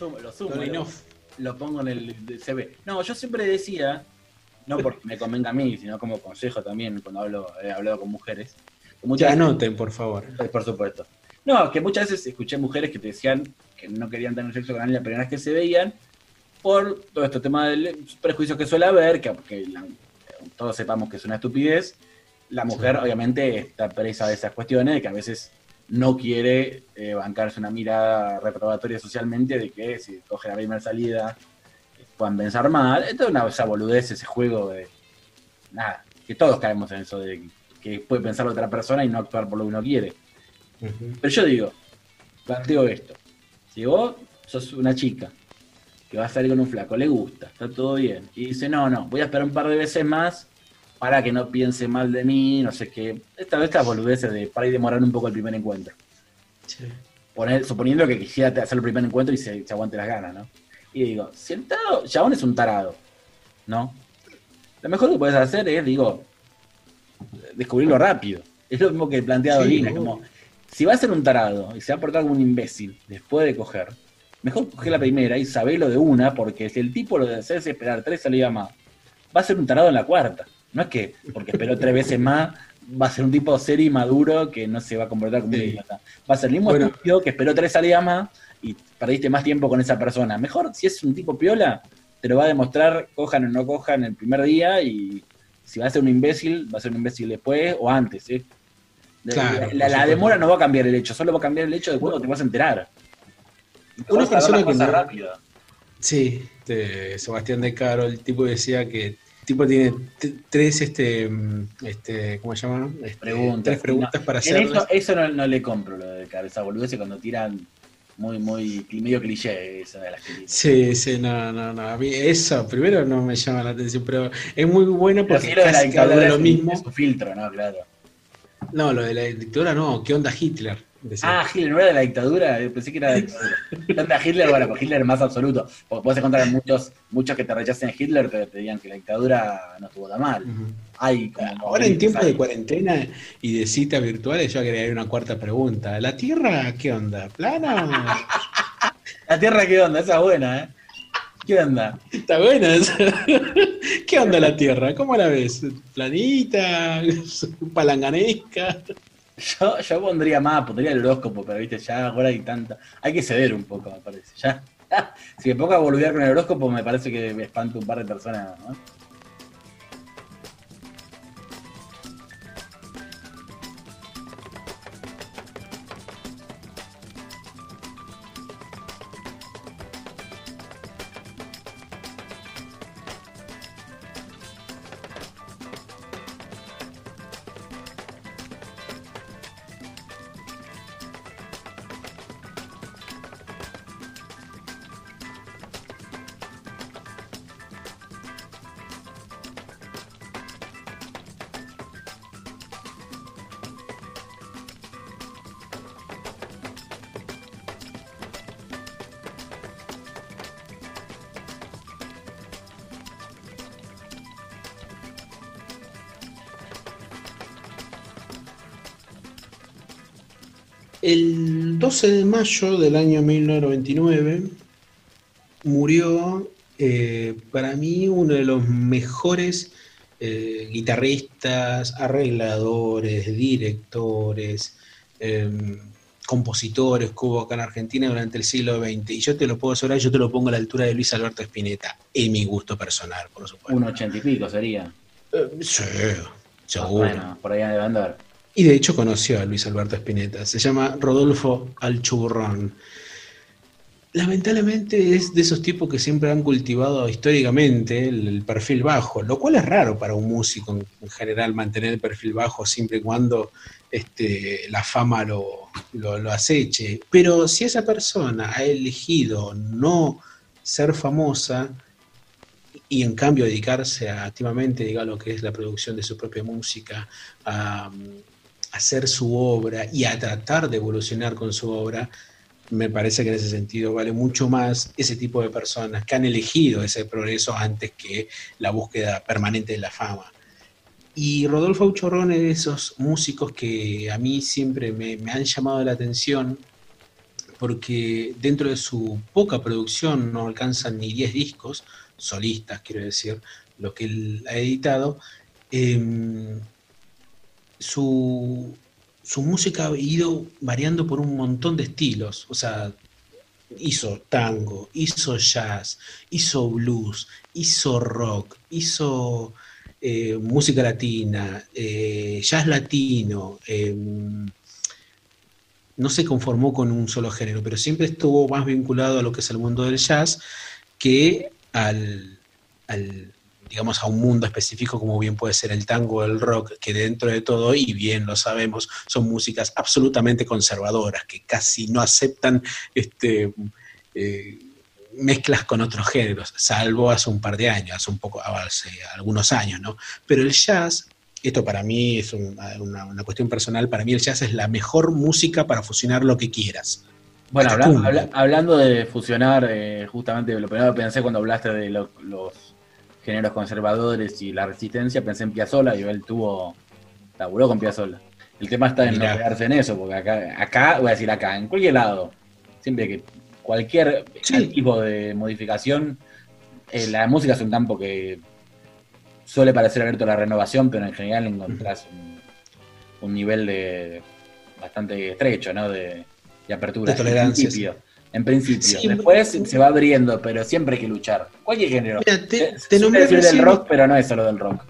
Lo sumo, lo sumo. Lo, lo pongo en el CV. No, yo siempre decía, no porque me convenga a mí, sino como consejo también cuando hablo, he hablado con mujeres. Muchas anoten, por favor. Por supuesto. No, que muchas veces escuché mujeres que te decían que no querían tener sexo con alguien la primera vez que se veían por todo este tema del prejuicio que suele haber, que, todos sepamos que es una estupidez. La mujer obviamente está presa de esas cuestiones, de que a veces no quiere eh, bancarse una mirada reprobatoria socialmente de que si coge la primera salida puedan pensar mal. Esto es una esa boludez, ese juego de. Nada, que todos caemos en eso de que puede pensar otra persona y no actuar por lo que uno quiere. Pero yo digo, planteo esto. Si vos sos una chica que va a salir con un flaco, le gusta, está todo bien, y dice, no, no, voy a esperar un par de veces más para que no piense mal de mí, no sé qué. Esta vez estas boludeces de para ir demorar un poco el primer encuentro. suponiendo que quisiera hacer el primer encuentro y se, se aguante las ganas, ¿no? Y digo, si el tarado, chabón es un tarado, ¿no? Lo mejor que puedes hacer es, digo, descubrirlo rápido. Es lo mismo que planteado Lina, como, si va a ser un tarado y se va a portar como un imbécil después de coger, mejor coger la primera y sabelo de una, porque si el tipo lo de hacerse esperar tres salidas más, va a ser un tarado en la cuarta. No es que porque esperó tres veces más, va a ser un tipo serio y maduro que no se va a comportar como un idiota. Va a ser el mismo estúpido que esperó tres salidas más y perdiste más tiempo con esa persona. Mejor, si es un tipo piola, te lo va a demostrar, cojan o no cojan el primer día y si va a ser un imbécil, va a ser un imbécil después o antes. ¿eh? la, demora no va a cambiar el hecho, solo va a cambiar el hecho de cuando te vas a enterar. Una persona que rápida. Sí, de Sebastián de Caro, el tipo decía que tipo tiene tres este, este ¿cómo se llama? Este, preguntas. Tres preguntas para hacer. Eso, eso no, no, le compro lo de cabeza boludeces cuando tiran muy, muy, medio cliché esa de las que Sí, sí, no, no, no. A mí eso primero no me llama la atención, pero es muy bueno porque pero casi de la lo mismo. Es filtro, ¿no? Claro. No, lo de la dictadura no, ¿qué onda Hitler? Ah, Hitler no era de la dictadura, pensé que era de la dictadura. Hitler? Bueno, pues Hitler más absoluto. Porque puedes encontrar muchos, muchos que te rechacen Hitler, pero te digan que la dictadura no estuvo tan mal. Ahora en tiempo de cuarentena y de citas virtuales, yo agregaría una cuarta pregunta. ¿La Tierra qué onda? ¿Plana? ¿La Tierra qué onda? Esa es buena, ¿eh? ¿Qué onda? Está buena esa. ¿Qué onda la Tierra? ¿Cómo la ves? ¿Planita? ¿Palanganesca? Yo, yo pondría más, pondría el horóscopo, pero viste, ya ahora hay tanta. Hay que ceder un poco, me parece. Ya. Si me pongo a volver con el horóscopo, me parece que me espanto un par de personas, ¿no? 12 de mayo del año 1999 murió eh, para mí uno de los mejores eh, guitarristas, arregladores, directores, em, compositores que hubo acá en Argentina durante el siglo XX. Y yo te lo puedo asegurar, yo te lo pongo a la altura de Luis Alberto Spinetta, en mi gusto personal, por supuesto. Un ochenta y pico sería. Eh, sí, seguro. Bueno, por ahí de andar. Y de hecho conoció a Luis Alberto Spinetta. Se llama Rodolfo Alchuburrón. Lamentablemente es de esos tipos que siempre han cultivado históricamente el, perfil bajo, lo cual es raro para un músico en, general mantener el perfil bajo siempre y cuando este, la fama lo, lo, aceche. Pero si esa persona ha elegido no ser famosa, y en cambio dedicarse activamente a lo que es la producción de su propia música, a, hacer su obra y a tratar de evolucionar con su obra, me parece que en ese sentido vale mucho más ese tipo de personas que han elegido ese progreso antes que la búsqueda permanente de la fama. Y Rodolfo Auchorrón es de esos músicos que a mí siempre me, han llamado la atención porque dentro de su poca producción no alcanzan ni 10 discos, solistas quiero decir, lo que él ha editado, em, su, su música ha ido variando por un montón de estilos, o sea, hizo tango, hizo jazz, hizo blues, hizo rock, hizo eh, música latina, eh, jazz latino, em, no se conformó con un solo género, pero siempre estuvo más vinculado a lo que es el mundo del jazz que al, digamos, a un mundo específico como bien puede ser el tango o el rock, que dentro de todo, y bien lo sabemos, son músicas absolutamente conservadoras, que casi no aceptan este, eh, mezclas con otros géneros, salvo hace un par de años, hace un poco, hace algunos años, ¿no? Pero el jazz esto para mí es una, cuestión personal, para mí el jazz es la mejor música para fusionar lo que quieras. Bueno, hablando de fusionar, eh, justamente lo primero que pensé cuando hablaste de los géneros conservadores y la resistencia, pensé en Piazzolla y él tuvo, laburó con Piazzolla. El tema está en no quedarse en eso, porque acá, acá, voy a decir acá, en cualquier lado, siempre que cualquier tipo de modificación, eh, la música es un campo que suele parecer abierto a la renovación, pero en general encontrás un, nivel de bastante estrecho, ¿no? De, apertura. De tolerancia. En principio. Después se va abriendo, pero siempre hay que luchar. Cualquier género. Mira, te, te nombré del rock, pero no es solo del rock.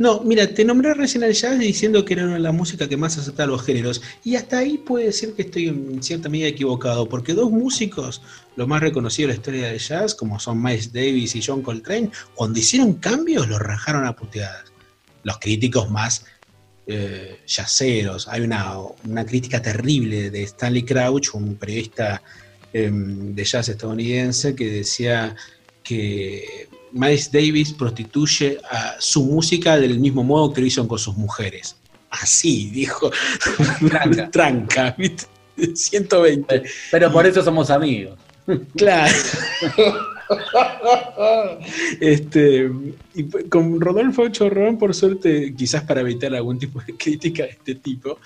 No, mira, te nombré recién al jazz diciendo que era una de las músicas que más aceptaba los géneros. Y hasta ahí puede decir que estoy en cierta medida equivocado, porque dos músicos, los más reconocidos de la historia del jazz, como son Miles Davis y John Coltrane, cuando hicieron cambios los rajaron a puteadas. Los críticos más eh, jazzeros. Hay una, crítica terrible de Stanley Crouch, un periodista em, de jazz estadounidense, que decía que Miles Davis prostituye a su música del mismo modo que lo hizo con sus mujeres. Así, dijo. Tranca. Tranca, 120. Pero por eso somos amigos. Claro. este, y con Rodolfo Chorrón, por suerte, quizás para evitar algún tipo de crítica de este tipo,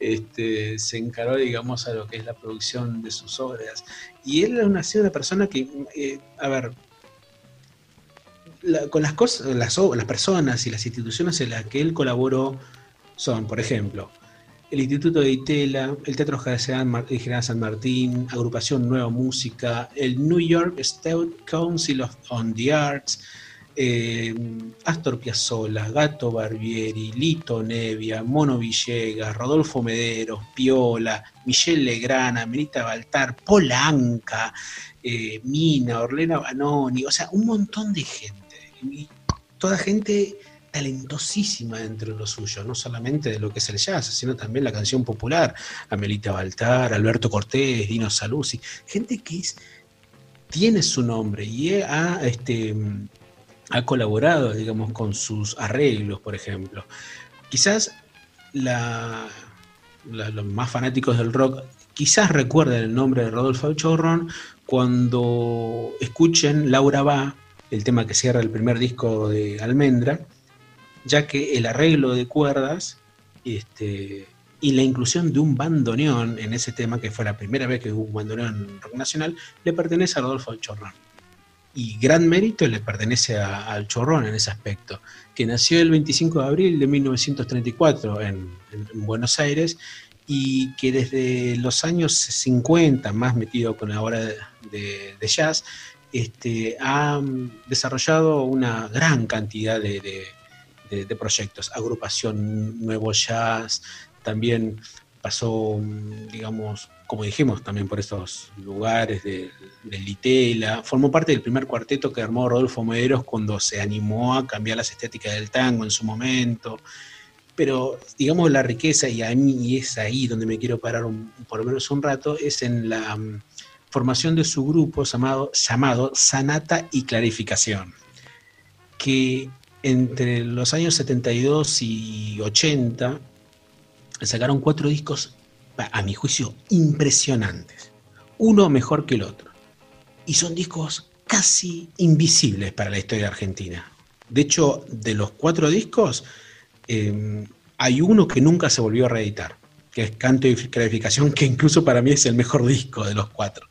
este, se encaró, digamos, a lo que es la producción de sus obras. Y él ha sido una persona que, eh, a ver, con las cosas, las, personas y las instituciones en las que él colaboró son, por ejemplo, el Instituto de Itela, el Teatro General San Martín, Agrupación Nueva Música, el New York State Council of, the Arts, eh, Astor Piazzolla, Gato Barbieri, Lito Nevia, Mono Villegas, Rodolfo Mederos, Piola, Michelle Legrana, Merita Baltar, Polanca, eh, Mina, Orlena Banoni, o sea, un montón de gente. Toda gente talentosísima dentro de lo suyo, no solamente de lo que es el jazz, sino también la canción popular, Amelita Baltar, Alberto Cortés, Dino Saluzzi, gente que tiene su nombre y ha, este, ha colaborado, digamos, con sus arreglos, por ejemplo. Quizás los más fanáticos del rock quizás recuerden el nombre de Rodolfo Chorrón cuando escuchen Laura Va, el tema que cierra el primer disco de Almendra, ya que el arreglo de cuerdas este, y la inclusión de un bandoneón en ese tema, que fue la primera vez que hubo un bandoneón en rock nacional, le pertenece a Rodolfo Chorrón. Y gran mérito le pertenece al Chorrón en ese aspecto, que nació el 25 de abril de 1934 en, Buenos Aires y que desde los años 50, más metido con la hora de jazz, este, ha desarrollado una gran cantidad de, proyectos, agrupación Nuevo Jazz, también pasó, digamos, como dijimos, también por estos lugares de, Litela, formó parte del primer cuarteto que armó Rodolfo Mederos cuando se animó a cambiar las estéticas del tango en su momento, pero digamos la riqueza, y a mí es ahí donde me quiero parar por lo menos un rato, es en la formación de su grupo llamado, llamado Sanata y Clarificación, que entre los años 72 y 80 sacaron cuatro discos, a mi juicio, impresionantes, uno mejor que el otro, y son discos casi invisibles para la historia argentina. De hecho, de los cuatro discos, eh, hay uno que nunca se volvió a reeditar que es Canto y Clarificación, que incluso para mí es el mejor disco de los cuatro.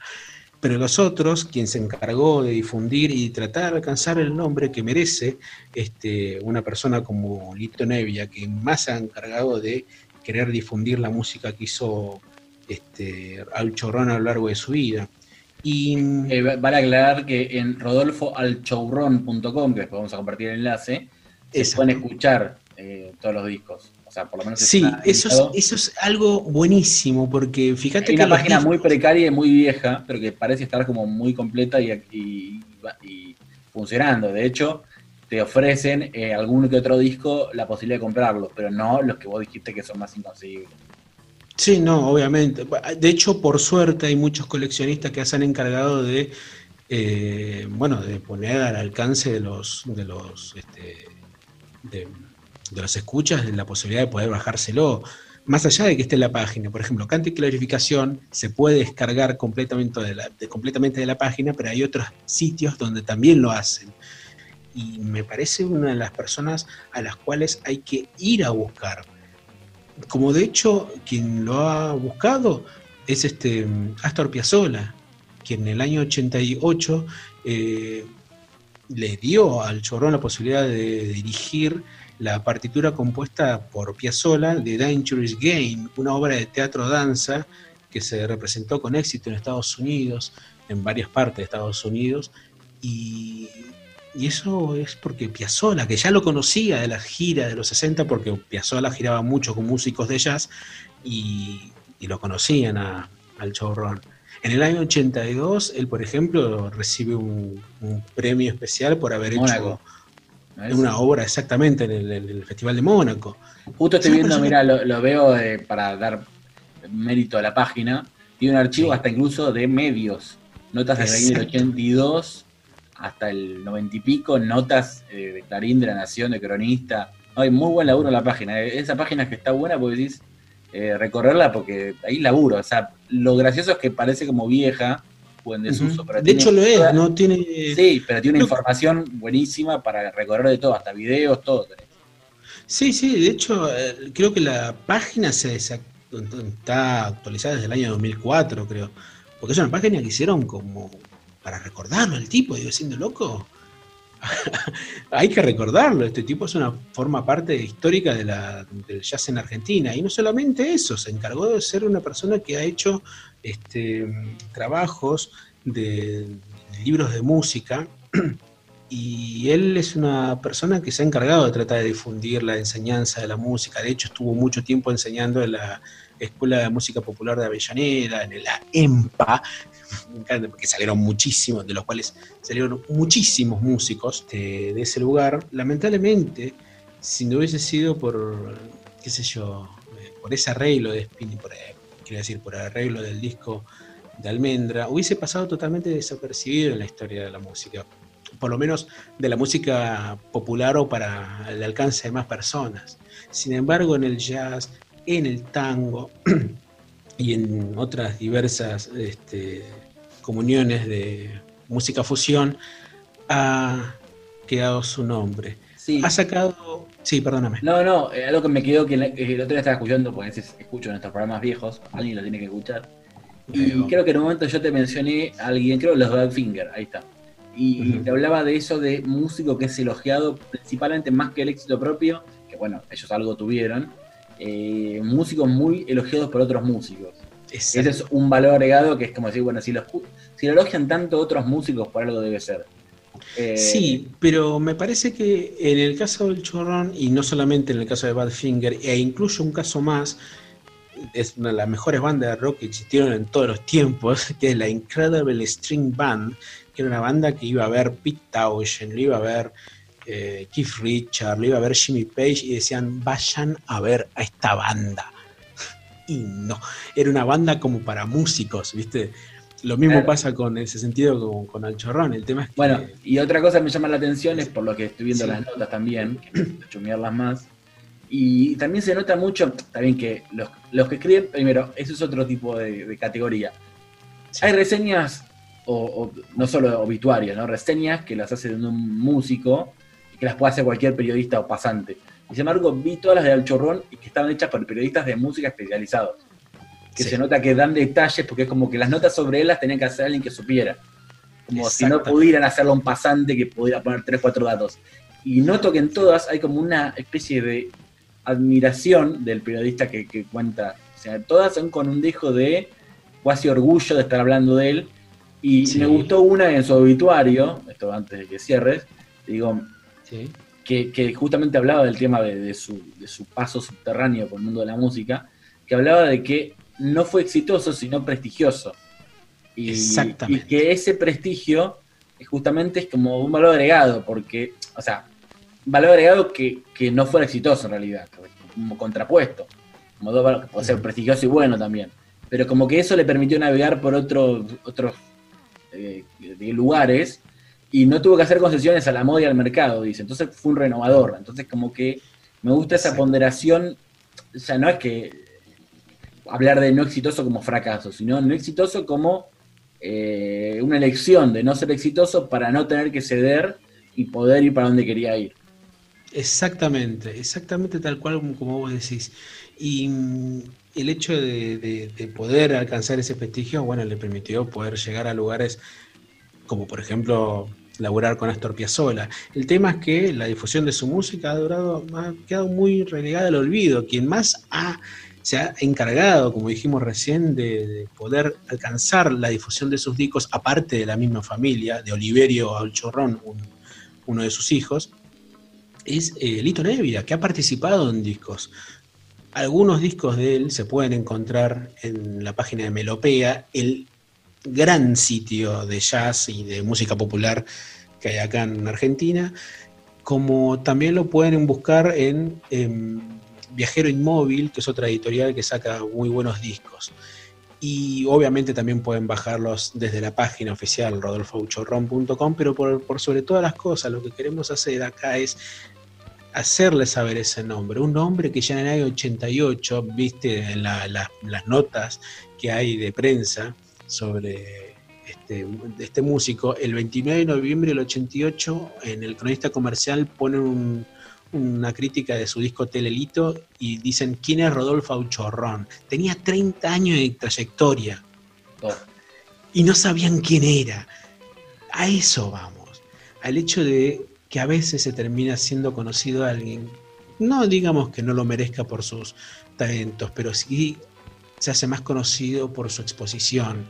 Pero los otros, quien se encargó de difundir y tratar de alcanzar el nombre que merece este, una persona como Lito Nevia, que más se ha encargado de querer difundir la música que hizo este, Al Chorrón a lo largo de su vida. Y eh, vale aclarar que en rodolfoalchorrón.com, que después vamos a compartir el enlace, se pueden escuchar eh, todos los discos. O sea, por lo menos sí, eso es, eso es algo buenísimo, porque fíjate que. una página muy precaria y muy vieja, pero que parece estar como muy completa y, funcionando. De hecho, te ofrecen eh, algún que otro disco la posibilidad de comprarlos, pero no los que vos dijiste que son más inconseguibles. Sí, no, obviamente. De hecho, por suerte hay muchos coleccionistas que se han encargado de, eh, bueno, de poner al alcance de los, de los, este, de, los escuchas la posibilidad de poder bajárselo. Más allá de que esté en la página, por ejemplo, Cante y Clarificación se puede descargar completamente de, la, completamente de la página, pero hay otros sitios donde también lo hacen. Y me parece una de las personas a las cuales hay que ir a buscar. Como de hecho quien lo ha buscado es este Astor Piazzolla, quien en el año 88 eh, le dio al Chorrón la posibilidad de dirigir la partitura compuesta por Piazzolla de Dangerous Game, una obra de teatro-danza que se representó con éxito en Estados Unidos, en varias partes de Estados Unidos, y y eso es porque Piazzolla, que ya lo conocía de las giras de los 60, porque Piazzolla giraba mucho con músicos de jazz y, lo conocían al showrun. En el año 82, él, por ejemplo, recibe un, premio especial por haber hecho una obra exactamente en el, Festival de Mónaco. Justo estoy viendo, mira, lo, veo eh, para dar mérito a la página. Tiene un archivo hasta incluso de medios. Notas de del 82 hasta el noventa y pico, notas eh, de Clarín, de La Nación, de Cronista. Hay muy buen laburo en la página. Eh, esa página es que está buena porque decís eh, recorrerla porque ahí laburo. O sea, lo gracioso es que parece como vieja o en desuso. de hecho lo es, no tiene... Sí, pero tiene una información buenísima para recorrer de todo, hasta videos, todo. Sí, sí, de hecho creo que la página se está actualizada desde el año 2004, creo. Porque es una página que hicieron como para recordarlo el tipo, digo, siendo loco. Hay que recordarlo, este tipo es una forma parte histórica del jazz en Argentina. Y no solamente eso, se encargó de ser una persona que ha hecho este, trabajos de, libros de música. Y él es una persona que se ha encargado de tratar de difundir la enseñanza de la música. De hecho, estuvo mucho tiempo enseñando en la Escuela de Música Popular de Avellaneda, en la EMPA, porque salieron muchísimos, de los cuales salieron muchísimos músicos de, ese lugar. Lamentablemente, si no hubiese sido por, qué sé yo, eh, por ese arreglo de Spinning, por, quiero decir, por el arreglo del disco de Almendra, hubiese pasado totalmente desapercibido en la historia de la música. Por lo menos de la música popular o para el alcance de más personas. Sin embargo, en el jazz, en el tango y en otras diversas este, comuniones de música fusión, ha quedado su nombre. Ha sacado. Sí, perdóname. No, no, eh, algo que me quedó que el otro día estaba escuchando, porque a veces escucho en estos programas viejos, alguien lo tiene que escuchar. Y creo que en un momento yo te mencioné a alguien, creo los Badfinger, ahí está. Y te hablaba de eso de músico que es elogiado principalmente más que el éxito propio, que bueno, ellos algo tuvieron, eh, músicos muy elogiados por otros músicos. Ese es un valor agregado que es como decir, bueno, si lo, si lo elogian tanto otros músicos, por algo debe ser. Eh, sí, pero me parece que en el caso del Chorrón, y no solamente en el caso de Badfinger, e incluso un caso más, es una de las mejores bandas de rock que existieron en todos los tiempos, que es la Incredible String Band, que era una banda que iba a ver Pete Townshend, lo iba a ver eh, Keith Richards, lo iba a ver Jimmy Page, y decían, vayan a ver a esta banda era una banda como para músicos, ¿viste? Lo mismo pasa con ese sentido con, con Alchorrón, el tema es que... Bueno, y otra cosa que me llama la atención es por lo que estoy viendo las notas también, que chumearlas más, y también se nota mucho, también que los, que escriben, primero, eso es otro tipo de, categoría. Hay reseñas, o, no solo obituarias, ¿no? Reseñas que las hace un músico y que las puede hacer cualquier periodista o pasante. Y sin embargo, vi todas las de Al Chorrón y que estaban hechas por periodistas de música especializados. Que se nota que dan detalles porque es como que las notas sobre él las tenía que hacer alguien que supiera. Como si no pudieran hacerlo un pasante que pudiera poner tres, cuatro datos. Y noto que en todas hay como una especie de admiración del periodista que, cuenta. O sea, todas son con un dejo de cuasi orgullo de estar hablando de él. Y me gustó una en su obituario, esto antes de que cierres, digo, que, justamente hablaba del tema de, su, paso subterráneo por el mundo de la música, que hablaba de que no fue exitoso, sino prestigioso. Y, y que ese prestigio justamente es como un valor agregado, porque, o sea, valor agregado que, no fuera exitoso en realidad, como contrapuesto, como dos valores que puede ser prestigioso y bueno también. Pero como que eso le permitió navegar por otros otros eh, lugares y no tuvo que hacer concesiones a la moda y al mercado, dice. Entonces fue un renovador. Entonces como que me gusta esa ponderación, o sea, no es que hablar de no exitoso como fracaso, sino no exitoso como eh, una elección de no ser exitoso para no tener que ceder y poder ir para donde quería ir. Exactamente, exactamente tal cual como vos decís. Y mm, el hecho de, poder alcanzar ese prestigio, bueno, le permitió poder llegar a lugares como por ejemplo laburar con Astor Piazzolla. El tema es que la difusión de su música ha, durado, ha quedado muy relegada al olvido. Quien más ha, se ha encargado, como dijimos recién, de, poder alcanzar la difusión de sus discos, aparte de la misma familia, de Oliverio Alchorrón, uno de sus hijos, es eh, Lito Nevia, que ha participado en discos. Algunos discos de él se pueden encontrar en la página de Melopea, el gran sitio de jazz y de música popular que hay acá en Argentina, como también lo pueden buscar en, Viajero Inmóvil, que es otra editorial que saca muy buenos discos. Y obviamente también pueden bajarlos desde la página oficial rodolfouchorron.com, pero por, sobre todas las cosas, lo que queremos hacer acá es hacerle saber ese nombre. Un nombre que ya en el año 88, viste las notas que hay de prensa sobre este, este, músico, el 29 de noviembre del 88, en el cronista comercial ponen una crítica de su disco Telelito y dicen, ¿quién es Rodolfo Auchorrón? Tenía 30 años de trayectoria. Oh. Y no sabían quién era. A eso vamos. Al hecho de que a veces se termina siendo conocido alguien, no digamos que no lo merezca por sus talentos, pero sí se hace más conocido por su exposición.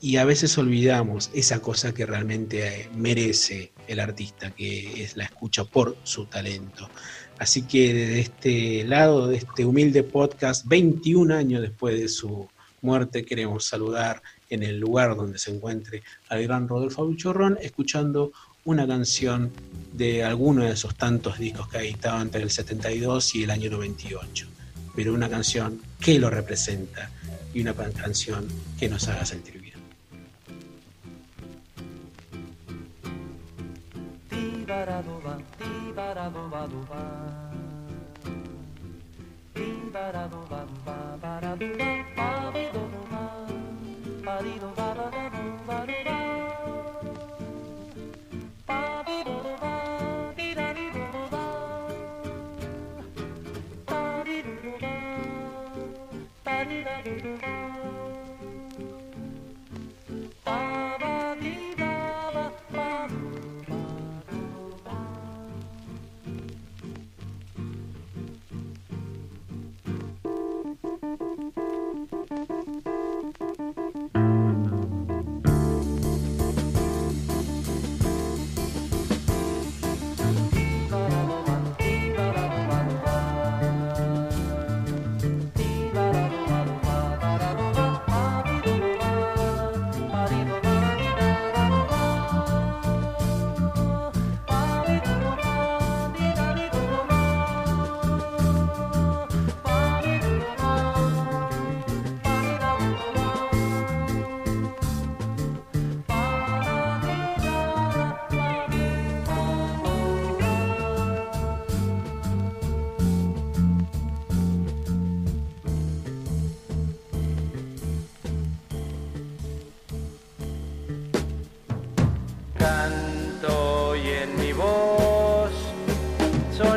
Y a veces olvidamos esa cosa que realmente eh, merece el artista, que es la escucha por su talento. Así que desde este lado, de este humilde podcast, 21 años después de su muerte, queremos saludar en el lugar donde se encuentre al gran Rodolfo Buchorrón, escuchando una canción de alguno de esos tantos discos que ha editado entre el 72 y el año 98, pero una canción que lo representa y una canción que nos haga sentir bien.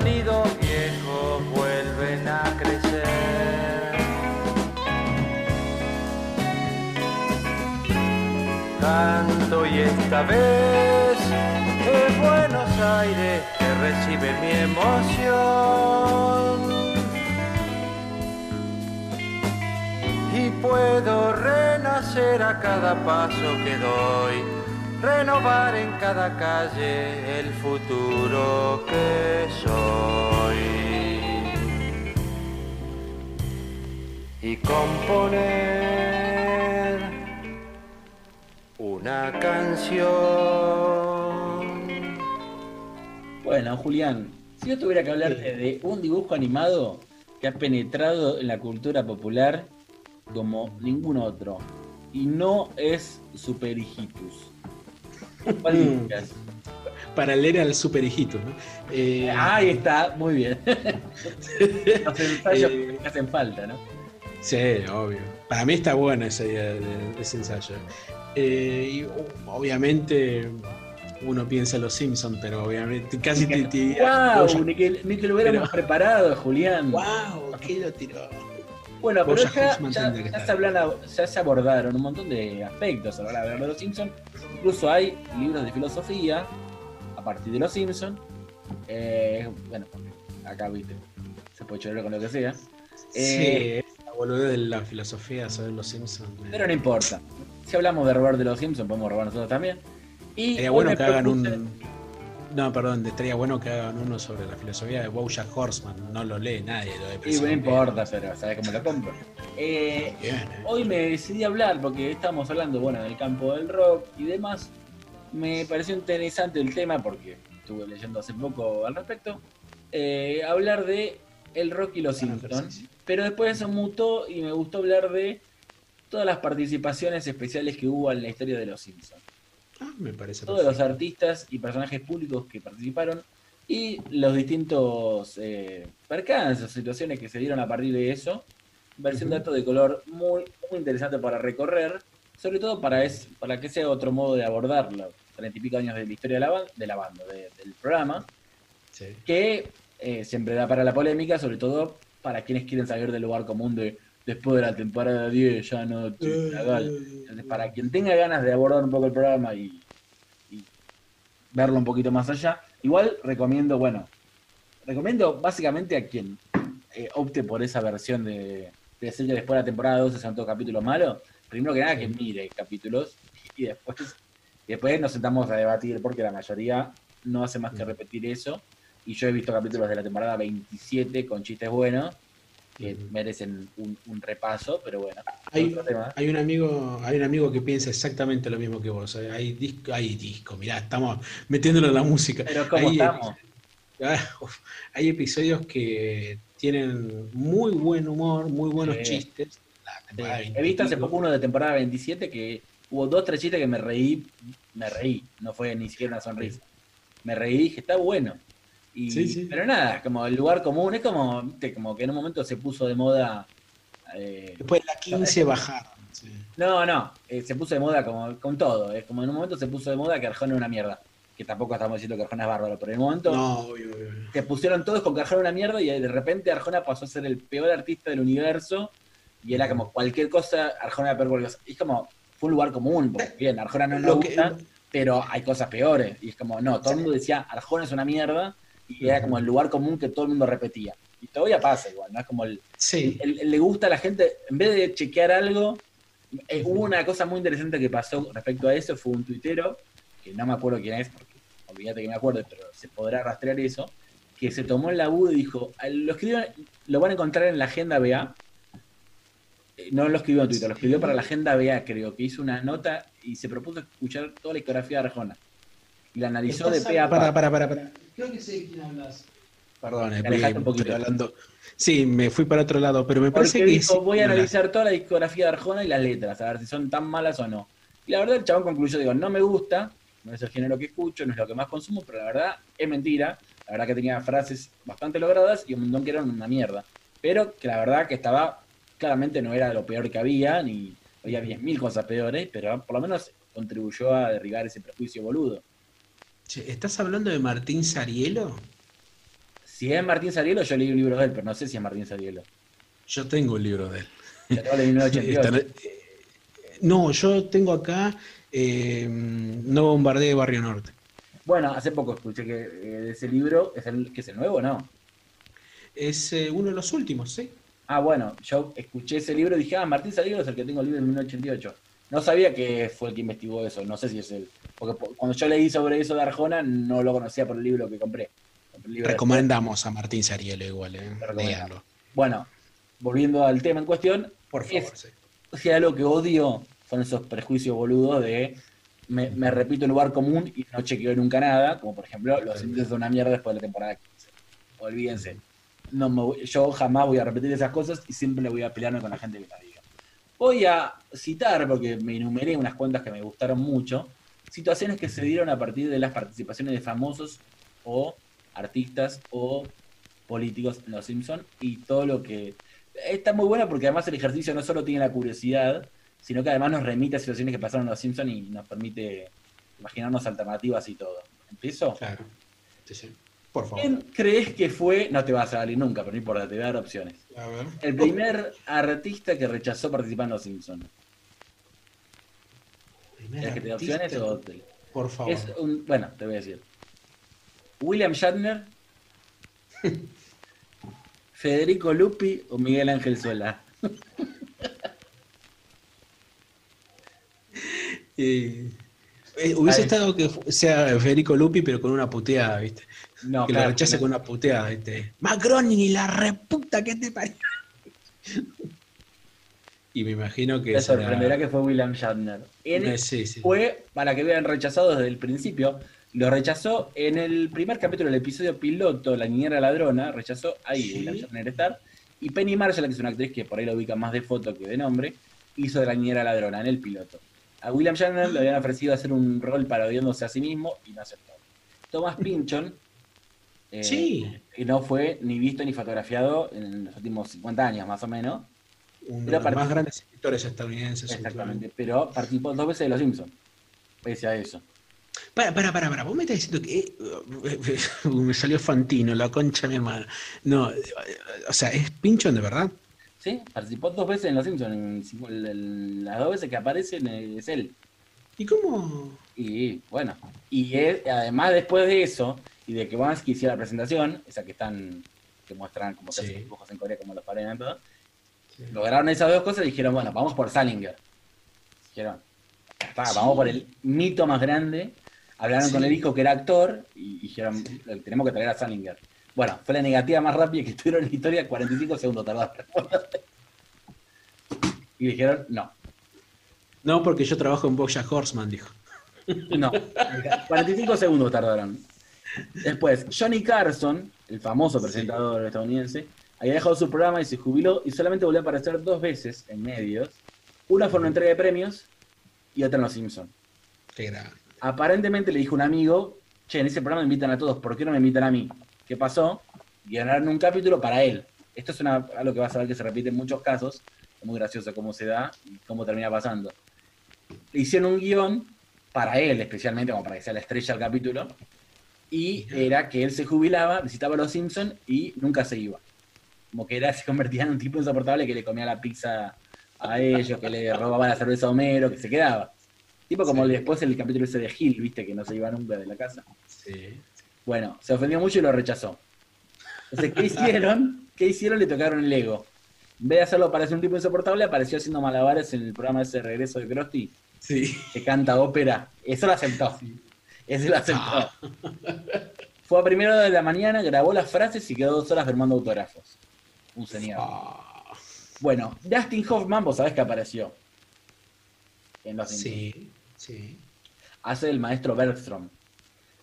nido viejo vuelven a crecer. Canto y esta vez es Buenos Aires que recibe mi emoción. Y puedo renacer a cada paso que doy renovar en cada calle el futuro que soy. Y componer una canción. Bueno, Julián, si yo tuviera que hablarte de un dibujo animado que ha penetrado en la cultura popular como ningún otro, y no es Super Hijitus. ¿Cuál Mm. Para leer al super hijito, ¿no? Eh, Ahí está, muy bien. Los ensayos Eh, que hacen falta, ¿no? Sí, obvio. Para mí está bueno ese, de- de- ese ensayo. Eh, y obviamente uno piensa en los Simpsons, pero obviamente casi te, te ¡Wow! Ni que, ni que lo hubiéramos Pero- preparado, Julián. ¡Wow! ¿Qué lo tiró? Bueno, pero ya, ya- se hablan- ya se abordaron un montón de aspectos a la hora de los Simpsons. Incluso hay libros de filosofía a partir de los Simpsons. Eh, bueno, acá viste, se puede chorar con lo que sea. Eh, sí, la boludez de la filosofía sobre los Simpsons. eh. Pero no importa. Si hablamos de robar de los Simpsons, podemos robar nosotros también. Y hoy bueno que hagan un. No, perdón, estaría bueno que hagan uno sobre la filosofía de Bojack Horseman. No lo lee nadie, lo de Y no importa, pero sabes cómo lo compro. Eh, Bien, eh. hoy me decidí hablar porque estamos hablando, bueno, del campo del rock y demás. Me pareció interesante el tema porque estuve leyendo hace poco al respecto. eh, hablar de el rock y los Bueno, Simpsons. sí, sí. Pero después eso mutó y me gustó hablar de todas las participaciones especiales que hubo en la historia de los Simpsons. Ah, me parece Todos los artistas y personajes públicos que participaron y los distintos eh, percances, situaciones que se dieron a partir de eso. Versión Ujú. dato de color muy, muy interesante para recorrer, sobre todo para, es, para que sea otro modo de abordar los treinta y pico años de la historia de la, ban- de la banda, de- del programa, Sí. que eh, siempre da para la polémica, sobre todo para quienes quieren salir del lugar común de después de la temporada 10 ya no te cagal. Entonces, para quien tenga ganas de abordar un poco el programa y, y verlo un poquito más allá, igual recomiendo, bueno, recomiendo básicamente a quien eh, opte por esa versión de, de decir que después de la temporada 12 son todos capítulos malos, primero que nada que mire capítulos y después, y después nos sentamos a debatir porque la mayoría no hace más que repetir eso. Y yo he visto capítulos de la temporada 27 con chistes buenos que merecen un, un repaso, pero bueno. Hay, un amigo, hay un amigo que piensa exactamente lo mismo que vos. eh, Hay disco, hay disco, mirá, estamos metiéndolo en la música. Pero ¿cómo hay, estamos? Ah, hay episodios que tienen muy buen humor, muy buenos Sí. chistes. La Sí, temporada He visto hace 25. poco uno de temporada 27 que hubo dos, tres chistes que me reí, me reí, no fue ni siquiera una sonrisa. Me reí y dije, está bueno. Y, Sí, sí. Pero nada, como el lugar común, es como, viste, como que en un momento se puso de moda. eh, Después de la 15 bajaron. sí. no, no, eh, se puso de moda como con todo. Es como en un momento se puso de moda que Arjona es una mierda. Que tampoco estamos diciendo que Arjona es bárbaro, pero en un momento No, obvio, obvio. se pusieron todos con que Arjona era una mierda y de repente Arjona pasó a ser el peor artista del universo y era como cualquier cosa, Arjona era peor cualquier cosa. Y es como, fue un lugar común, porque bien, Arjona no Lo que- gusta, pero hay cosas peores. Y es como, no, todo el mundo decía Arjona es una mierda y era como el lugar común que todo el mundo repetía. Y todavía pasa igual, ¿no? Es como el, Sí, el- el- le gusta a la gente, en vez de chequear algo, eh, hubo una cosa muy interesante que pasó respecto a eso, fue un tuitero, que no me acuerdo quién es, porque olvídate que me acuerdo, pero se podrá rastrear eso, que se tomó el laburo y dijo, "Al- lo escribió, lo van a encontrar en la agenda BA, Eh, no lo escribió en Twitter, lo escribió para la agenda BA, creo, que hizo una nota y se propuso escuchar toda la discografía de Arjona. Y la analizó de pe a para, pa. para, para, para. Creo que sé de quién hablas. Perdón, eh, un poquito. estoy hablando. Sí, me fui para otro lado, pero me parece Porque que dijo, sí, voy a analizar toda la discografía de Arjona y las letras, a ver si son tan malas o no. Y la verdad el chabón concluyó, digo, no me gusta, no es el género que escucho, no es lo que más consumo, pero la verdad es mentira. La verdad que tenía frases bastante logradas y un montón que eran una mierda. Pero que la verdad que estaba, claramente no era lo peor que había, ni había 10.000 cosas peores, pero por lo menos contribuyó a derribar ese prejuicio boludo. Che, ¿Estás hablando de Martín Sarielo? Si es Martín Sarielo, yo leí un libro de él, pero no sé si es Martín Sarielo. Yo tengo un libro de él. Yo tengo el de 1988. Está- No, yo tengo acá Eh, no bombardee Barrio Norte. Bueno, hace poco escuché que eh, ese libro, es el, que es el nuevo, ¿no? Es eh, uno de los últimos, sí. Ah, bueno, yo escuché ese libro y dije, ah, Martín Salguero es el que tengo el libro en 1988. No sabía que fue el que investigó eso, no sé si es él. Porque cuando yo leí sobre eso de Arjona, no lo conocía por el libro que compré. Recomendamos a Martín Sarielo igual, ¿eh? Bueno, volviendo al tema en cuestión, por favor, Si algo que odio son esos prejuicios boludos de me, repito el lugar común y no chequeo nunca nada, como por ejemplo los indios de una mierda después de la temporada 15. Olvídense. No yo jamás voy a repetir esas cosas y siempre voy a pelearme con la gente que la diga. Voy a citar, porque me enumeré unas cuentas que me gustaron mucho, situaciones que se dieron a partir de las participaciones de famosos o artistas o políticos en Los Simpsons y todo lo que... Está muy buena porque además el ejercicio no solo tiene la curiosidad, sino que además nos remite a situaciones que pasaron en Los Simpsons y nos permite imaginarnos alternativas y todo. ¿Empiezo? Claro. Sí, sí. Por favor. ¿Quién crees que fue? No te va a salir nunca, pero no importa, te voy a dar opciones. A ver. El primer artista que rechazó participar en Los Simpsons. ¿Quieres que te dé opciones o Por favor. Es un... Bueno, te voy a decir. William Shatner, Federico Lupi o Miguel Ángel Sola. Eh, hubiese estado que sea Federico Lupi, pero con una puteada, ¿viste? No, que lo rechace con una puteada, ¿viste? Macron y la reputa que te parió. y me imagino que. Te sorprenderá que fue William Shatner. Eh, fue, para que vean, rechazado desde el principio. Lo rechazó en el primer capítulo del episodio piloto, La niñera ladrona, rechazó ahí William Shatner estar. Y Penny Marshall, que es una actriz que por ahí lo ubica más de foto que de nombre, hizo de la niñera ladrona en el piloto. A William Shatner le habían ofrecido hacer un rol parodiándose a sí mismo y no aceptó. Thomas Pinchon, eh, sí. que no fue ni visto ni fotografiado en los últimos 50 años, más o menos. Uno de los más grandes escritores estadounidenses. Exactamente, pero participó dos veces de Los Simpsons, pese a eso. Para, para, para, para, vos me estás diciendo que eh, me salió Fantino, la concha de mi hermana. No, o sea, ¿es Pinchon de verdad? Sí, participó dos veces en Los Simpsons. las dos veces que aparece es él. ¿Y cómo? Y bueno, y además después de eso, y de que que hiciera la presentación, esa que están, que muestran como sí. dibujos en Corea como los paredes todo, lograron esas dos cosas y dijeron, bueno, vamos por Salinger. Dijeron, vamos por el mito más grande. Hablaron con el hijo que era actor y dijeron, tenemos que traer a Salinger. Bueno, fue la negativa más rápida que tuvieron en la historia, 45 segundos tardaron. y dijeron, no. No, porque yo trabajo en Bojack Horseman, dijo. No, 45 segundos tardaron. Después, Johnny Carson, el famoso presentador estadounidense, había dejado su programa y se jubiló y solamente volvió a aparecer dos veces en medios. Una fue una entrega de premios y otra en Los Simpsons. Qué grave. Aparentemente le dijo un amigo, che, en ese programa me invitan a todos, ¿por qué no me invitan a mí? ¿Qué pasó? Ganaron un capítulo para él. Esto es algo que vas a ver que se repite en muchos casos. Es muy gracioso cómo se da y cómo termina pasando. Le hicieron un guion para él, especialmente, como para que sea la estrella del capítulo. Y era que él se jubilaba, visitaba a los Simpsons y nunca se iba. Como que era, se convertía en un tipo insoportable que le comía la pizza a ellos, que le robaba la cerveza a Homero, que se quedaba. Tipo como después el capítulo ese de Gil, viste, que no se iba nunca de la casa. Sí. Bueno, se ofendió mucho y lo rechazó. Entonces, ¿qué hicieron? ¿Qué hicieron? Le tocaron el ego. En vez de hacerlo para ser un tipo insoportable, apareció haciendo malabares en el programa ese regreso de Krusty. Sí. Que canta ópera. Eso lo aceptó. Eso lo aceptó. Ah. Fue a primero de la mañana, grabó las frases y quedó dos horas firmando autógrafos. Un señor. Ah. Bueno, Dustin Hoffman, vos sabés que apareció. En los sí, sí. Hace el maestro Bergstrom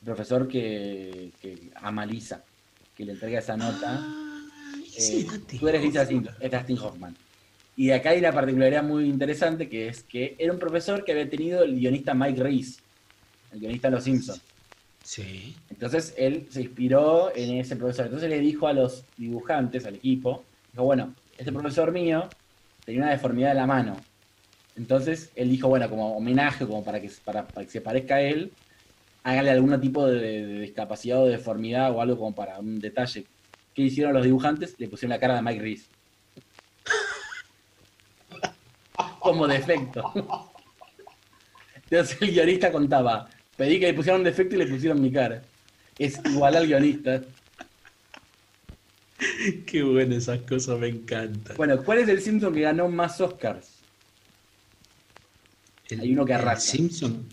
profesor que, que ama Lisa, que le entrega esa nota. Ah, eh, tú eres Lisa es Dustin Hoffman. Y de acá hay una particularidad muy interesante que es que era un profesor que había tenido el guionista Mike Reese, el guionista de Los Simpsons. Sí. Entonces él se inspiró en ese profesor. Entonces le dijo a los dibujantes, al equipo, dijo, bueno, este profesor mío tenía una deformidad de la mano. Entonces él dijo, bueno, como homenaje, como para que, para, para que se parezca a él, hágale algún tipo de, discapacidad o deformidad o algo como para un detalle. ¿Qué hicieron los dibujantes? Le pusieron la cara de Mike Reese. como defecto. Entonces el guionista contaba, pedí que le pusieran un defecto y le pusieron mi cara. Es igual al guionista. Qué buenas esas cosas, me encantan. Bueno, ¿cuál es el Simpson que ganó más Oscars? El- hay uno que el arrasa. Simpson.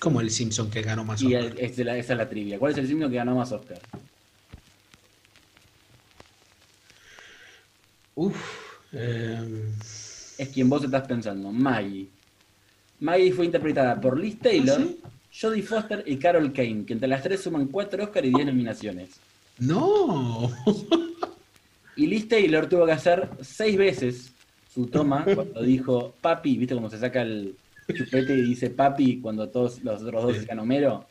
¿Cómo el Simpson que ganó más Y Oscar? la- esa es la trivia. ¿Cuál es el Simpson que ganó más Oscars? Uf. eh, Es quien vos estás pensando, Maggie. Maggie fue interpretada por Liz Taylor, ¿Ah, sí? Jodie Foster y Carol Kane, que entre las tres suman 4 Oscars y 10 nominaciones. no. Y Liz Taylor tuvo que hacer seis veces su toma cuando dijo papi, ¿viste cómo se saca el chupete y dice papi cuando todos los otros dos dicen Homero?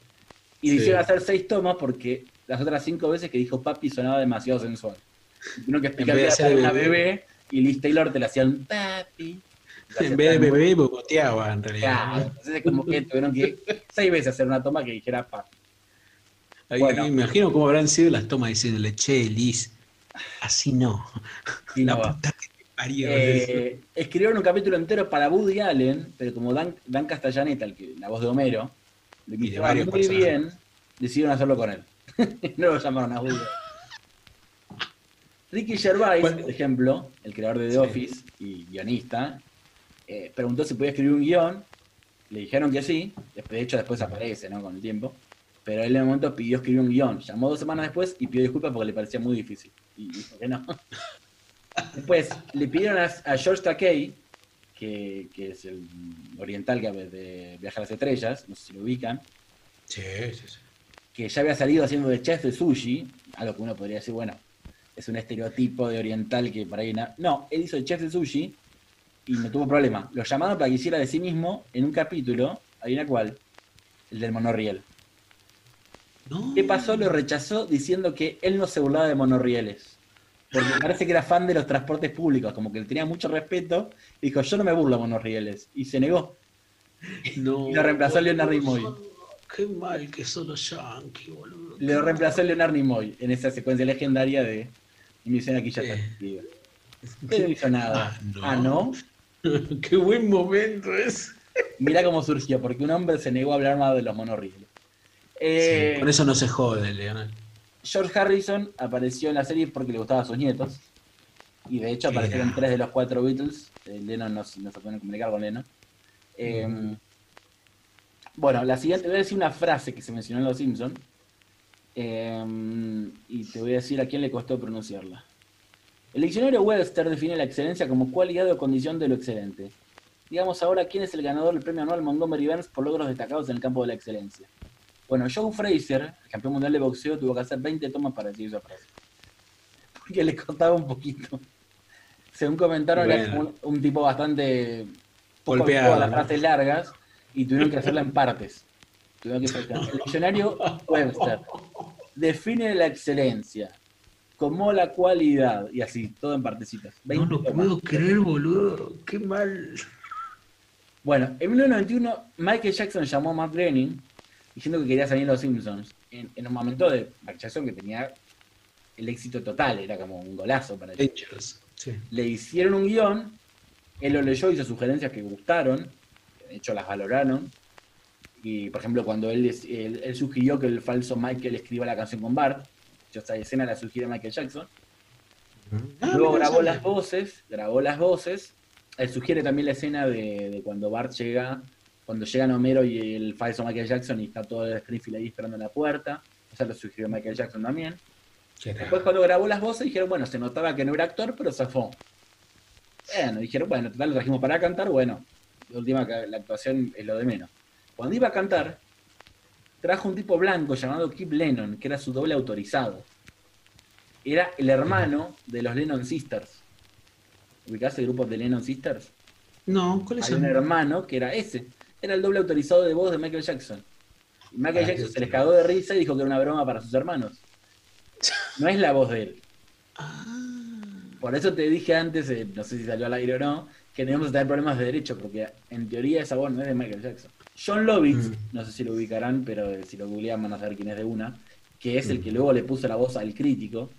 Y Sí. hicieron hacer seis tomas porque las otras cinco veces que dijo papi sonaba demasiado sensual. Tuvieron que explicar En que vez era de para una bebé y Liz Taylor te la hacían papi. En vez de bebé, boteaba en realidad. Claro, entonces como que tuvieron que seis veces hacer una toma que dijera papi. Ahí, Bueno. Me imagino cómo habrán sido las tomas diciéndole, che, Liz, así no. Y La no va. puta que. Eh, escribieron un capítulo entero para Woody Allen, pero como Dan, Dan Castellaneta, el que, la voz de Homero, lo imitaba muy personajes. bien, decidieron hacerlo con él. no lo llamaron a Woody. Ricky Gervais, Bueno. por ejemplo, el creador de The Sí. Office y guionista, eh, preguntó si podía escribir un guion. Le dijeron que sí. después- De hecho, después aparece, ¿no? Con el tiempo. Pero él en el momento pidió escribir un guion. Llamó dos semanas después y pidió disculpas porque le parecía muy difícil. Y dijo que no. Después le pidieron a, a George Takei, que, que es el oriental que de Viajar a las Estrellas, no sé si lo ubican, Sí, sí, sí. que ya había salido haciendo de chef de sushi, algo que uno podría decir, bueno, es un estereotipo de oriental que para ahí... na- No, él hizo el chef de sushi y no tuvo problema. Lo llamaron para que hiciera de sí mismo en un capítulo, hay una cual, el del monorriel. No. ¿Qué pasó? Lo rechazó diciendo que él no se burlaba de monorrieles. Porque parece que era fan de los transportes públicos, como que le tenía mucho respeto. Dijo, yo no me burlo de monorrieles. Y se negó. No, Y lo reemplazó Leonard Nimoy. Qué mal que son los yankees, boludo. Lo reemplazó Leonard Nimoy en esa secuencia legendaria de Misión aquí ya está. Eh. no hizo nada. Ah, no. Ah, ¿no? Qué buen momento es. Mirá cómo surgió, porque un hombre se negó a hablar más de los monorrieles. Eh, Sí, por eso no se jode, Leonel. George Harrison apareció en la serie porque le gustaban sus nietos. Y de hecho aparecieron tres de los cuatro Beatles. Eh, Lennon no, no se pueden comunicar con Lennon. Eh, Bueno, la siguiente, voy a decir una frase que se mencionó en Los Simpsons. y te voy a decir a quién le costó pronunciarla. El diccionario Webster define la excelencia como cualidad o condición de lo excelente. Digamos ahora quién es el ganador del premio anual Montgomery Burns por logros destacados en el campo de la excelencia. Bueno, Joe Frazier, el campeón mundial de boxeo, tuvo que hacer 20 tomas para decir esa frase. Porque le costaba un poquito. Según comentaron, era un, un tipo bastante poco Golpeado, las ¿no? frases largas y tuvieron que hacerla en partes. Tuvieron que. El diccionario Webster define la excelencia como la cualidad, y así, todo en partecitas. 20 tomas. creer, boludo. Qué mal. Bueno, en 1991 Michael Jackson llamó a Matt Groening diciendo que quería salir en Los Simpsons. En, en un momento de Michael Jackson que tenía el éxito total, era como un golazo para él. Sí. Le hicieron un guion, él lo leyó, hizo sugerencias que gustaron, de hecho las valoraron. Y por ejemplo, cuando él, él, él sugirió que el falso Michael escriba la canción con Bart, yo esta escena la sugiere Michael Jackson. Ah, Luego grabó las voces, grabó las voces. Él sugiere también la escena de, de cuando Bart llega, cuando llegan Homero y el falso Michael Jackson y está todo el Springfield ahí esperando en la puerta. Eso lo sugirió Michael Jackson también. Después cuando grabó las voces dijeron, bueno, se notaba que no era actor, pero zafó. Bueno, dijeron, bueno, total lo trajimos para cantar, bueno, la última la actuación es lo de menos. Cuando iba a cantar, trajo un tipo blanco llamado Kip Lennon, que era su doble autorizado. Era el hermano de los Lennon Sisters. ¿Ubicás el grupo de Lennon Sisters? No, ¿cuáles Hay son? un hermano que era ese. Era el doble autorizado de voz de Michael Jackson. Y Michael Ah, Jackson se les cagó de risa y dijo que era una broma para sus hermanos. No es la voz de él. Ah, Por eso te dije antes, eh, no sé si salió al aire o no, que tenemos que tener problemas de derecho, porque en teoría esa voz no es de Michael Jackson. John Lovitz, Mm. no sé si lo ubicarán, pero eh, si lo googlean van a saber quién es de una, que es el Mm. que luego le puso la voz al crítico.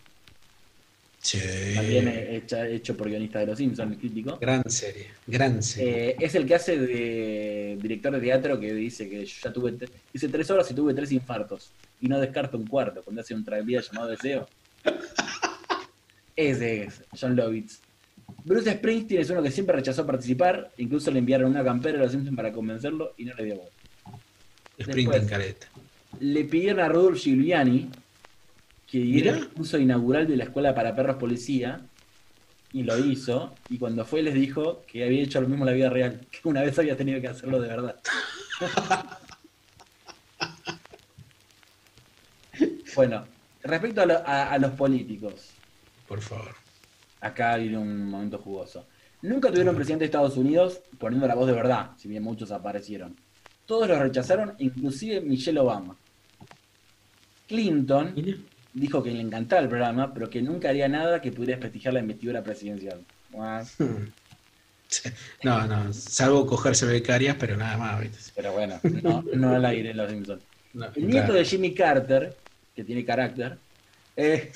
Sí. también hecha- hecho por guionista de Los Simpsons, el crítico. Gran serie, gran serie. Eh, es el que hace de director de teatro que dice que yo ya tuve, hice tres horas y tuve tres infartos. Y no descarto un cuarto cuando hace un tranvía llamado Deseo. Ese es, John Lovitz. Bruce Springsteen es uno que siempre rechazó participar, incluso le enviaron una campera a los Simpsons para convencerlo y no le dio voz. Sprint después. en careta. Le pidieron a Rudolf Giuliani que diera el curso inaugural de la escuela para perros policía y lo hizo. Y cuando fue les dijo que había hecho lo mismo en la vida real, que una vez había tenido que hacerlo de verdad. bueno, respecto a, lo- a- a los políticos, Por favor. acá viene un momento jugoso. Nunca tuvieron presidente de Estados Unidos poniendo la voz de verdad, si bien muchos aparecieron. Todos los rechazaron, inclusive Michelle Obama. Clinton. Dijo que le encantaba el programa, pero que nunca haría nada que pudiera desprestigiar la investidura presidencial. Hmm. No, no, salvo cogerse becarias, pero nada más. ¿viste? Pero bueno, no, no al aire los Simpsons. No, El nieto claro. de Jimmy Carter, que tiene carácter, eh,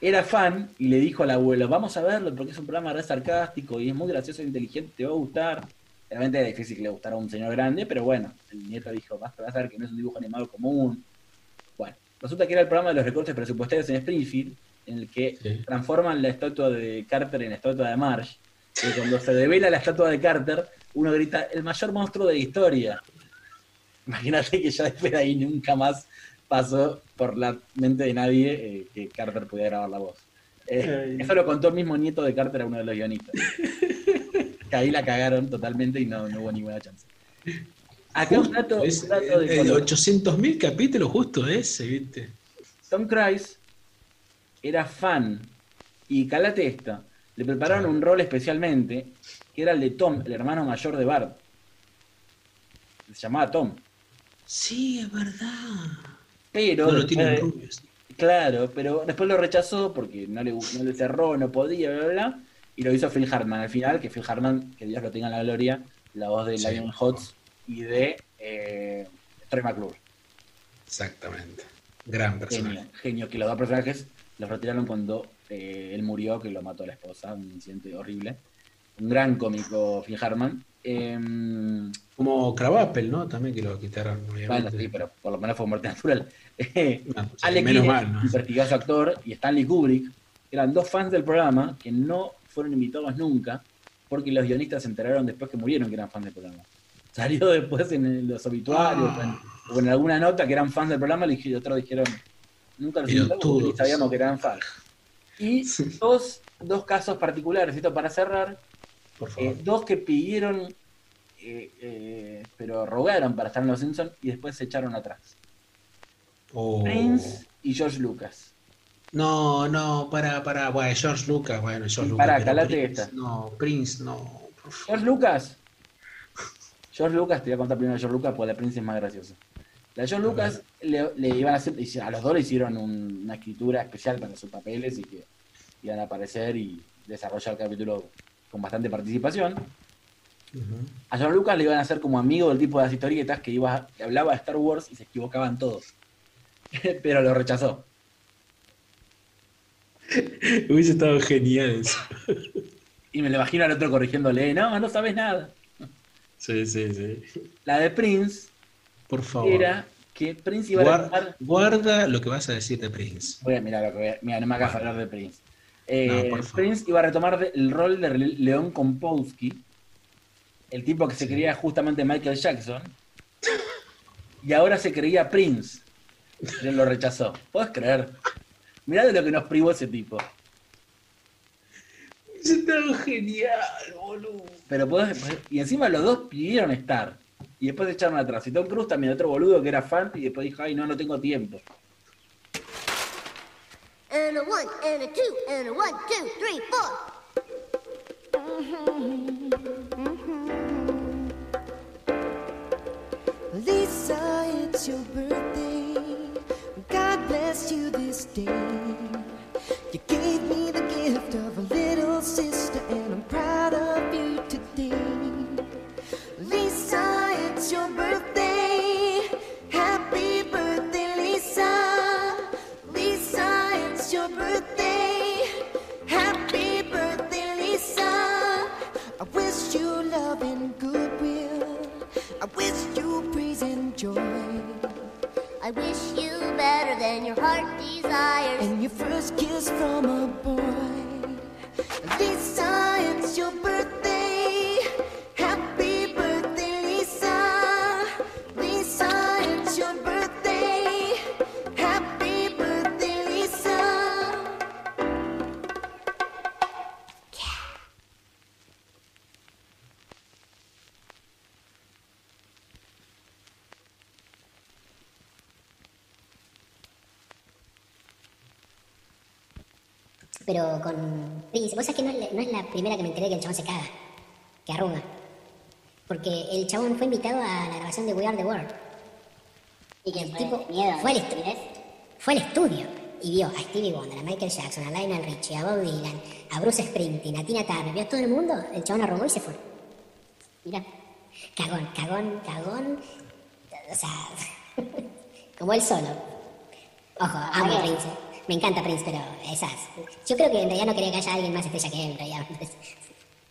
era fan y le dijo al abuelo, vamos a verlo porque es un programa re sarcástico y es muy gracioso e inteligente, te va a gustar. Realmente era difícil que le gustara a un señor grande, pero bueno, el nieto dijo, vas a ver que no es un dibujo animado común. Resulta que era el programa de los recortes presupuestarios en Springfield, en el que Sí. transforman la estatua de Carter en la estatua de Marsh. Y cuando se devela la estatua de Carter, uno grita, el mayor monstruo de la historia. Imagínate que ya después de ahí nunca más pasó por la mente de nadie eh, que Carter pudiera grabar la voz. Eh, eso lo contó el mismo nieto de Carter a uno de los guionistas. que ahí la cagaron totalmente y no, no hubo ninguna chance. Acá un dato, es, un dato de color. 800.000 capítulos justo ese, ¿viste? Tom Cruise era fan y calate esta, le prepararon un rol especialmente que era el de Tom, el hermano mayor de Bart. Se llamaba Tom. Sí, es verdad. Pero No tienen de- rubios. claro, pero después lo rechazó porque no le, no le cerró, no podía, bla, bla, bla, y lo hizo Phil Hartman al final, que Phil Hartman, que Dios lo tenga en la gloria, la voz de Sí. Lion Hots y de eh, Troy McClure. Exactamente. Gran personaje. Genio, genio, que los dos personajes los retiraron cuando eh, él murió, que lo mató la esposa, un incidente horrible. Un gran cómico, Phil Hartman. Em, Como Cravapel, ¿no? También que lo quitaron, bueno, sí, pero por lo menos fue muerte natural. Alec menos mal, ¿no? actor, y Stanley Kubrick, eran dos fans del programa que no fueron invitados nunca, porque los guionistas se enteraron después que murieron que eran fans del programa. Salió después en los obituarios Ah. o, en, o en alguna nota que eran fans del programa, y otros dijeron, nunca ni Pelotudos. sabíamos que eran fans. Y dos, dos casos particulares, esto para cerrar, Por eh, dos que pidieron, eh, eh, pero rogaron para estar en Los Simpsons y después se echaron atrás. Oh. Prince y George Lucas. No, no, para, para. Bueno, George Lucas, bueno, George Lucas. Pero calate Prince, esta. No, Prince, no. George Lucas. George Lucas, te voy a contar primero de George Lucas porque la Prince es más graciosa. La de George A Lucas le, le iban a hacer, a los dos le hicieron un- una escritura especial para sus papeles y que iban a aparecer y desarrollar el capítulo con bastante participación. A George Lucas le iban a hacer como amigo del tipo de las historietas que iba que hablaba de Star Wars y se equivocaban todos. Pero lo rechazó. Hubiese estado genial eso. Y me lo imagino al otro corrigiéndole, no, no sabes nada. Sí, sí, sí. La de Prince Por favor. era que Prince iba a retomar. guarda lo que vas a decir de Prince. Voy a mirar lo que voy a. Mira, no me hagas hablar de Prince. Eh, No. Prince iba a retomar de- el rol de León Kompowski, el tipo que se Sí. creía justamente Michael Jackson, y ahora se creía Prince. Él lo rechazó. ¿Puedes creer? Mirá de lo que nos privó ese tipo. Estado genial, boludo. Pero podés- y encima los dos pidieron estar. Y después se echaron atrás. Y Tom Cruise también, otro boludo que era fan, y después dijo, ay, no, no tengo tiempo. And a one, and a two, and a one, two, three, four. Lisa, it's your birthday. God bless you this day. You gave me the gift of a little sister, and I'm proud of you today. Lisa, it's your birthday. Happy birthday, Lisa. Lisa, it's your birthday. Happy birthday, Lisa. I wish you love and goodwill. I wish you praise and joy. I wish you better than your heart desires. And your first kiss from a boy. Primera que me enteré que el chabón se caga, que arruga. Porque el chabón fue invitado a la grabación de We Are the World. Y que El fue tipo miedo. fue al estudio, fue al estudio y vio a Stevie Wonder, a Michael Jackson, a Lionel Richie, a Bob Dylan, a Bruce Springsteen, a Tina Turner, vio a todo el mundo, el chabón arrugó y se fue. Mira, cagón, cagón, cagón, o sea, como él solo. Ojo, amo Prince, me encanta Prince, pero esas. Yo creo que en realidad no quería que haya alguien más estrella que él, en realidad.